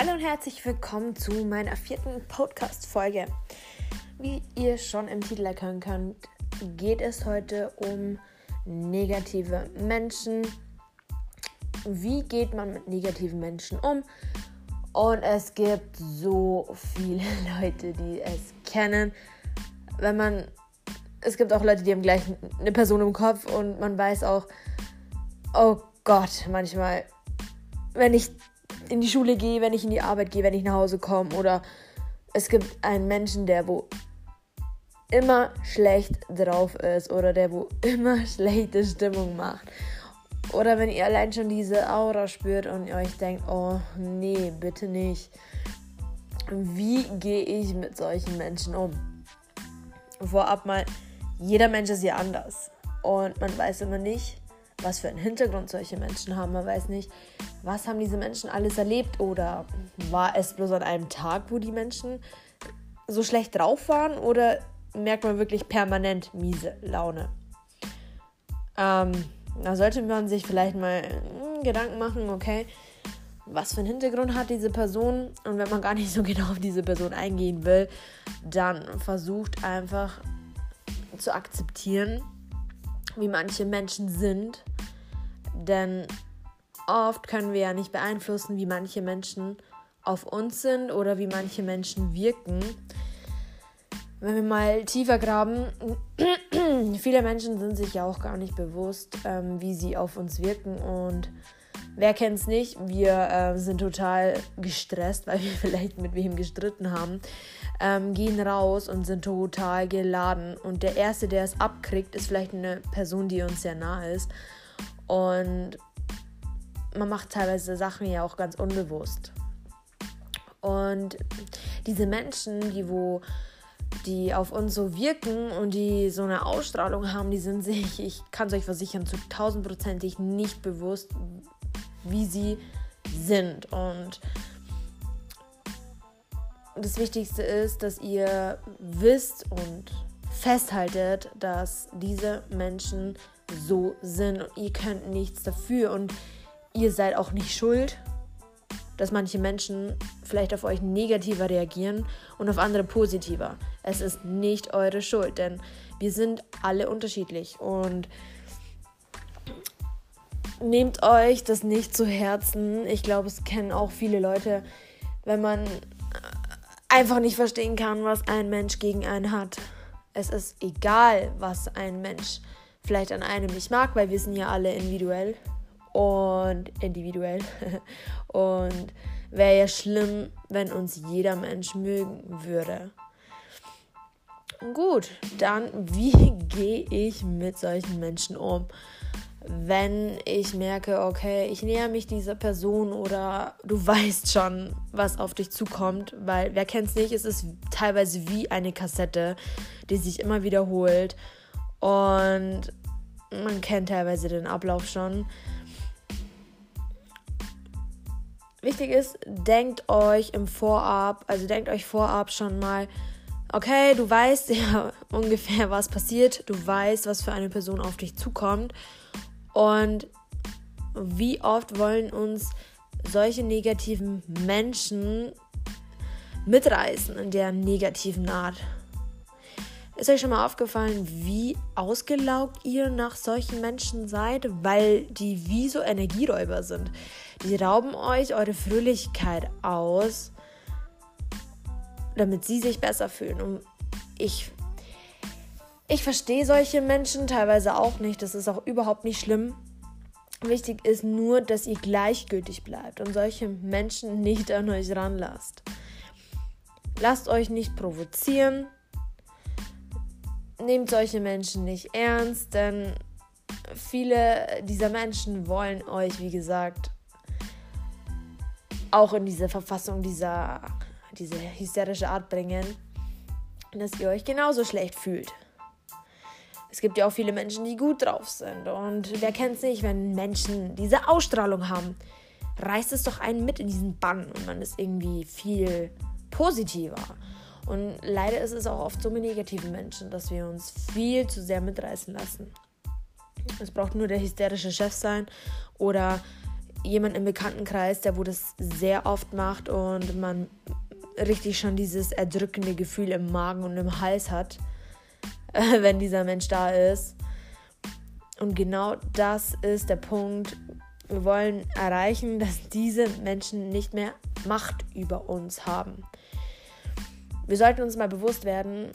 Hallo und herzlich willkommen zu meiner vierten Podcast-Folge. Wie ihr schon im Titel erkennen könnt, geht es heute um negative Menschen. Wie geht man mit negativen Menschen um? Und es gibt so viele Leute, die es kennen. Wenn man. Es gibt auch Leute, die haben gleich eine Person im Kopf und man weiß auch, oh Gott, manchmal, wenn ich in die Schule gehe, wenn ich in die Arbeit gehe, wenn ich nach Hause komme oder es gibt einen Menschen, der wo immer schlecht drauf ist oder der wo immer schlechte Stimmung macht. Oder wenn ihr allein schon diese Aura spürt und ihr euch denkt, oh nee, bitte nicht. Wie gehe ich mit solchen Menschen um? Vorab mal, jeder Mensch ist ja anders. Und man weiß immer nicht, was für einen Hintergrund solche Menschen haben. Man weiß nicht, was haben diese Menschen alles erlebt oder war es bloß an einem Tag, wo die Menschen so schlecht drauf waren oder merkt man wirklich permanent miese Laune? Ähm, da sollte man sich vielleicht mal hm, Gedanken machen, okay, was für einen Hintergrund hat diese Person und wenn man gar nicht so genau auf diese Person eingehen will, dann versucht einfach zu akzeptieren, wie manche Menschen sind, denn oft können wir ja nicht beeinflussen, wie manche Menschen auf uns sind oder wie manche Menschen wirken. Wenn wir mal tiefer graben, viele Menschen sind sich ja auch gar nicht bewusst, ähm, wie sie auf uns wirken. Und wer kennt es nicht? Wir äh, sind total gestresst, weil wir vielleicht mit wem gestritten haben, ähm, gehen raus und sind total geladen. Und der Erste, der es abkriegt, ist vielleicht eine Person, die uns sehr nahe ist. Und man macht teilweise Sachen ja auch ganz unbewusst. Und diese Menschen, die wo die auf uns so wirken und die so eine Ausstrahlung haben, die sind sich, ich kann es euch versichern, zu tausendprozentig nicht bewusst, wie sie sind. Und das Wichtigste ist, dass ihr wisst und festhaltet, dass diese Menschen so sind und ihr könnt nichts dafür und ihr seid auch nicht schuld, dass manche Menschen vielleicht auf euch negativer reagieren und auf andere positiver. Es ist nicht eure Schuld, denn wir sind alle unterschiedlich und nehmt euch das nicht zu Herzen. Ich glaube, es kennen auch viele Leute, wenn man einfach nicht verstehen kann, was ein Mensch gegen einen hat. Es ist egal, was ein Mensch vielleicht an einem nicht mag, weil wir sind ja alle individuell und individuell. und wäre ja schlimm, wenn uns jeder Mensch mögen würde. Gut, dann wie gehe ich mit solchen Menschen um? Wenn ich merke, okay, ich näher mich dieser Person oder du weißt schon, was auf dich zukommt, weil wer kennt es nicht, es ist teilweise wie eine Kassette, die sich immer wiederholt und man kennt teilweise den Ablauf schon. Wichtig ist, denkt euch im Vorab, also denkt euch vorab schon mal, okay, du weißt ja ungefähr, was passiert, du weißt, was für eine Person auf dich zukommt und wie oft wollen uns solche negativen Menschen mitreißen in der negativen Art. Ist euch schon mal aufgefallen, wie ausgelaugt ihr nach solchen Menschen seid, weil die wie so Energieräuber sind? Die rauben euch eure Fröhlichkeit aus, damit sie sich besser fühlen. Und ich, ich verstehe solche Menschen teilweise auch nicht. Das ist auch überhaupt nicht schlimm. Wichtig ist nur, dass ihr gleichgültig bleibt und solche Menschen nicht an euch ranlasst. Lasst euch nicht provozieren nehmt solche Menschen nicht ernst, denn viele dieser Menschen wollen euch, wie gesagt, auch in diese Verfassung dieser diese hysterische Art bringen, dass ihr euch genauso schlecht fühlt. Es gibt ja auch viele Menschen, die gut drauf sind. Und wer kennt es nicht, wenn Menschen diese Ausstrahlung haben, reißt es doch einen mit in diesen Bann und man ist irgendwie viel positiver. Und leider ist es auch oft so mit negativen Menschen, dass wir uns viel zu sehr mitreißen lassen. Es braucht nur der hysterische Chef sein oder jemand im Bekanntenkreis, der wo das sehr oft macht und man richtig schon dieses erdrückende Gefühl im Magen und im Hals hat, wenn dieser Mensch da ist. Und genau das ist der Punkt. Wir wollen erreichen, dass diese Menschen nicht mehr Macht über uns haben. Wir sollten uns mal bewusst werden,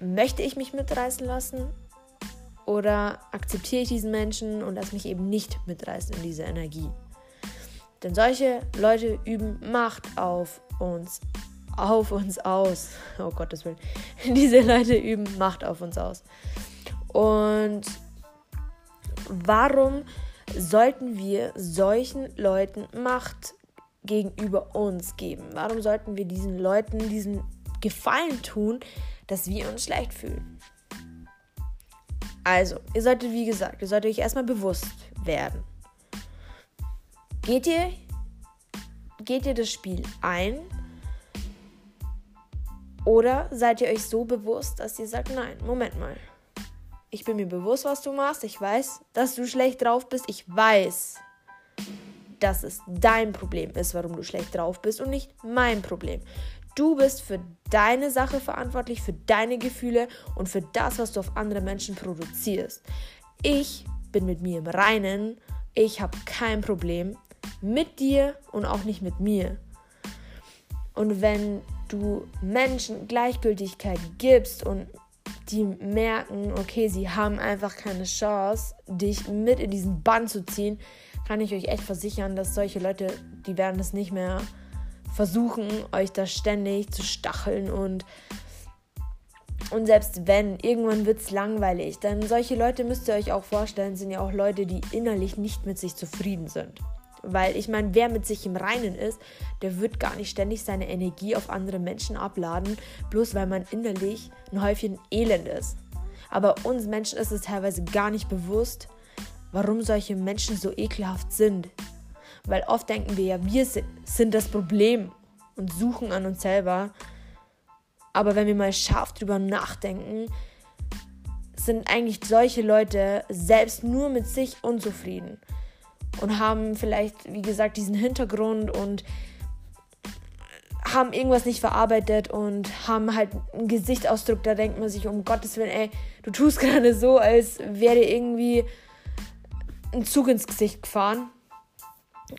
möchte ich mich mitreißen lassen oder akzeptiere ich diesen Menschen und lasse mich eben nicht mitreißen in diese Energie. Denn solche Leute üben Macht auf uns, auf uns aus. Oh Gottes Willen. Diese Leute üben Macht auf uns aus. Und warum sollten wir solchen Leuten Macht gegenüber uns geben? Warum sollten wir diesen Leuten diesen Gefallen tun, dass wir uns schlecht fühlen? Also, ihr solltet, wie gesagt, ihr solltet euch erstmal bewusst werden. Geht ihr, geht ihr das Spiel ein? Oder seid ihr euch so bewusst, dass ihr sagt, nein, Moment mal. Ich bin mir bewusst, was du machst. Ich weiß, dass du schlecht drauf bist. Ich weiß, dass es dein Problem ist, warum du schlecht drauf bist und nicht mein Problem. Du bist für deine Sache verantwortlich, für deine Gefühle und für das, was du auf andere Menschen produzierst. Ich bin mit mir im Reinen. Ich habe kein Problem mit dir und auch nicht mit mir. Und wenn du Menschen Gleichgültigkeit gibst und die merken, okay, sie haben einfach keine Chance, dich mit in diesen Bann zu ziehen, kann ich euch echt versichern, dass solche Leute, die werden es nicht mehr versuchen, euch da ständig zu stacheln und und selbst wenn, irgendwann wird es langweilig. Denn solche Leute müsst ihr euch auch vorstellen, sind ja auch Leute, die innerlich nicht mit sich zufrieden sind. Weil ich meine, wer mit sich im Reinen ist, der wird gar nicht ständig seine Energie auf andere Menschen abladen, bloß weil man innerlich ein Häufchen Elend ist. Aber uns Menschen ist es teilweise gar nicht bewusst, warum solche Menschen so ekelhaft sind. Weil oft denken wir ja, wir sind das Problem und suchen an uns selber. Aber wenn wir mal scharf drüber nachdenken, sind eigentlich solche Leute selbst nur mit sich unzufrieden und haben vielleicht, wie gesagt, diesen Hintergrund und haben irgendwas nicht verarbeitet und haben halt einen Gesichtsausdruck, da denkt man sich, um Gottes Willen, ey, du tust gerade so, als wäre irgendwie ein Zug ins Gesicht gefahren.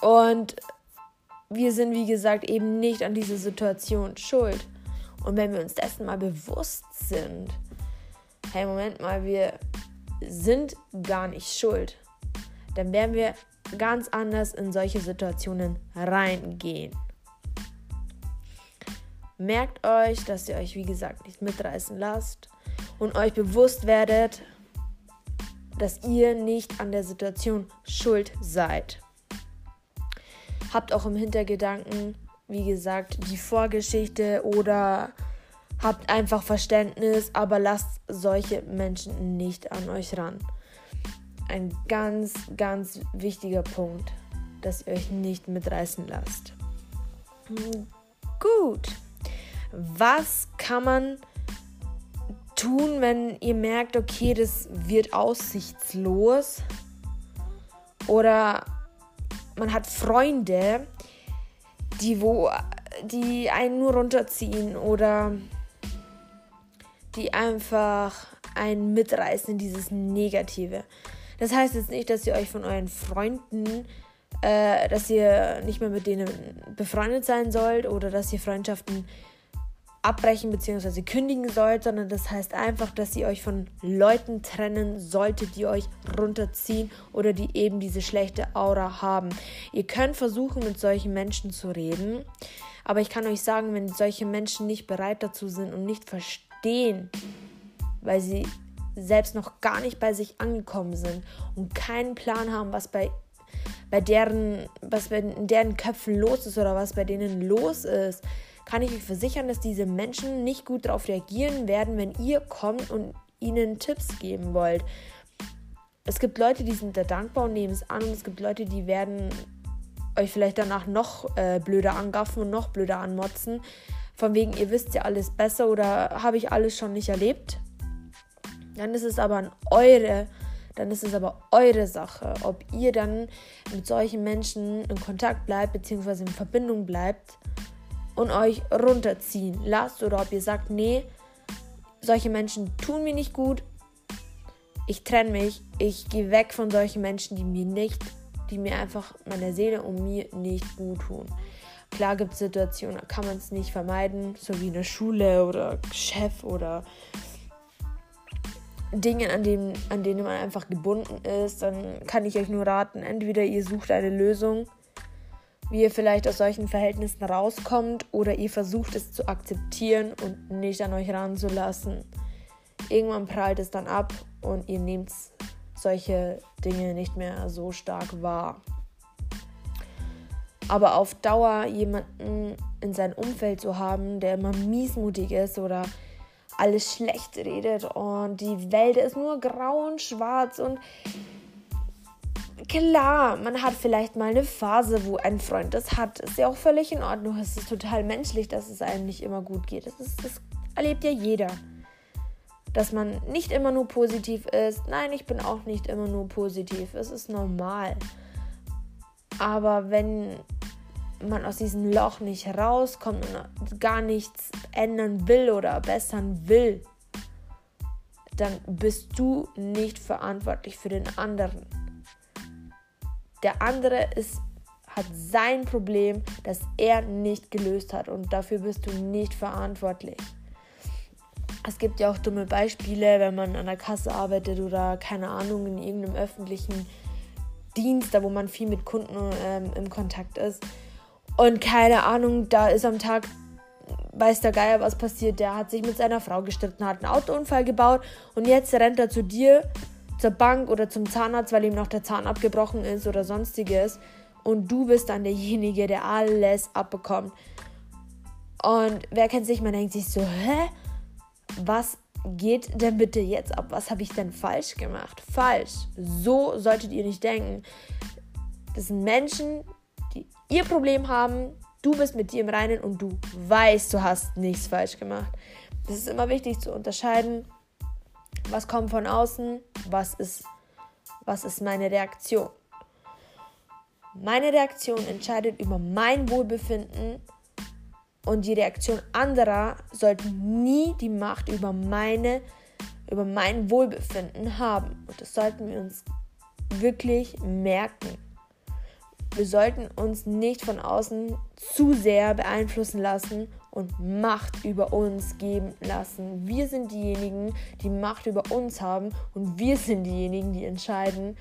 Und wir sind, wie gesagt, eben nicht an dieser Situation schuld. Und wenn wir uns dessen mal bewusst sind, hey, Moment mal, wir sind gar nicht schuld, dann werden wir ganz anders in solche Situationen reingehen. Merkt euch, dass ihr euch, wie gesagt, nicht mitreißen lasst und euch bewusst werdet, dass ihr nicht an der Situation schuld seid. Habt auch im Hintergedanken, wie gesagt, die Vorgeschichte oder habt einfach Verständnis, aber lasst solche Menschen nicht an euch ran ein ganz, ganz wichtiger Punkt, dass ihr euch nicht mitreißen lasst. Gut. Was kann man tun, wenn ihr merkt, okay, das wird aussichtslos? Oder man hat Freunde, die wo die einen nur runterziehen oder die einfach einen mitreißen in dieses Negative. Das heißt jetzt nicht, dass ihr euch von euren Freunden, äh, dass ihr nicht mehr mit denen befreundet sein sollt oder dass ihr Freundschaften abbrechen bzw. kündigen sollt, sondern das heißt einfach, dass ihr euch von Leuten trennen solltet, die euch runterziehen oder die eben diese schlechte Aura haben. Ihr könnt versuchen, mit solchen Menschen zu reden, aber ich kann euch sagen, wenn solche Menschen nicht bereit dazu sind und nicht verstehen, weil sie selbst noch gar nicht bei sich angekommen sind und keinen Plan haben, was bei, bei deren, was bei deren Köpfen los ist oder was bei denen los ist, kann ich euch versichern, dass diese Menschen nicht gut darauf reagieren werden, wenn ihr kommt und ihnen Tipps geben wollt. Es gibt Leute, die sind da dankbar und nehmen es an und es gibt Leute, die werden euch vielleicht danach noch äh, blöder angaffen und noch blöder anmotzen. Von wegen, ihr wisst ja alles besser oder habe ich alles schon nicht erlebt. Dann ist es aber an eure dann ist es aber eure Sache, ob ihr dann mit solchen Menschen in Kontakt bleibt bzw. in Verbindung bleibt und euch runterziehen. Lasst oder ob ihr sagt, nee, solche Menschen tun mir nicht gut, ich trenne mich, ich gehe weg von solchen Menschen, die mir nicht, die mir einfach meiner Seele und mir nicht gut tun. Klar gibt es Situationen, da kann man es nicht vermeiden, so wie in der Schule oder Chef oder Dinge, an denen, an denen man einfach gebunden ist, dann kann ich euch nur raten, entweder ihr sucht eine Lösung, wie ihr vielleicht aus solchen Verhältnissen rauskommt, oder ihr versucht es zu akzeptieren und nicht an euch ranzulassen. Irgendwann prallt es dann ab und ihr nehmt solche Dinge nicht mehr so stark wahr. Aber auf Dauer jemanden in seinem Umfeld zu haben, der immer miesmutig ist oder alles schlecht redet und die Welt ist nur grau und schwarz und klar, man hat vielleicht mal eine Phase, wo ein Freund das hat. Ist ja auch völlig in Ordnung. Es ist total menschlich, dass es einem nicht immer gut geht. Das, ist, das erlebt ja jeder. Dass man nicht immer nur positiv ist. Nein, ich bin auch nicht immer nur positiv. Es ist normal. Aber wenn man aus diesem Loch nicht rauskommt und gar nichts ändern will oder bessern will, dann bist du nicht verantwortlich für den anderen. Der andere ist, hat sein Problem, das er nicht gelöst hat und dafür bist du nicht verantwortlich. Es gibt ja auch dumme Beispiele, wenn man an der Kasse arbeitet oder keine Ahnung in irgendeinem öffentlichen Dienst, da wo man viel mit Kunden ähm, im Kontakt ist und keine Ahnung, da ist am Tag, weiß der Geier, was passiert. Der hat sich mit seiner Frau gestritten, hat einen Autounfall gebaut und jetzt rennt er zu dir, zur Bank oder zum Zahnarzt, weil ihm noch der Zahn abgebrochen ist oder sonstiges. Und du bist dann derjenige, der alles abbekommt. Und wer kennt sich, man denkt sich so, hä? Was geht denn bitte jetzt ab? Was habe ich denn falsch gemacht? Falsch. So solltet ihr nicht denken. Das sind Menschen, ihr Problem haben, du bist mit dir im Reinen und du weißt, du hast nichts falsch gemacht. Es ist immer wichtig zu unterscheiden, was kommt von außen, was ist, was ist meine Reaktion. Meine Reaktion entscheidet über mein Wohlbefinden und die Reaktion anderer sollte nie die Macht über meine über mein Wohlbefinden haben. Und das sollten wir uns wirklich merken. Wir sollten uns nicht von außen zu sehr beeinflussen lassen und Macht über uns geben lassen. Wir sind diejenigen, die Macht über uns haben und wir sind diejenigen, die entscheiden,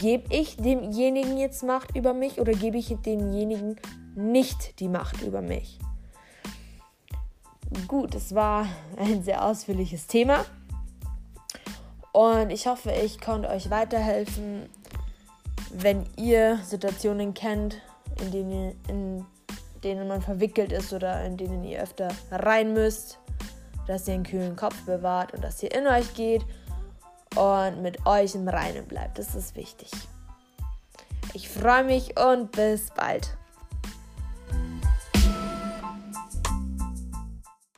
gebe ich demjenigen jetzt Macht über mich oder gebe ich demjenigen nicht die Macht über mich. Gut, es war ein sehr ausführliches Thema und ich hoffe, ich konnte euch weiterhelfen wenn ihr Situationen kennt, in denen, in denen man verwickelt ist oder in denen ihr öfter rein müsst, dass ihr einen kühlen Kopf bewahrt und dass ihr in euch geht und mit euch im Reinen bleibt. Das ist wichtig. Ich freue mich und bis bald.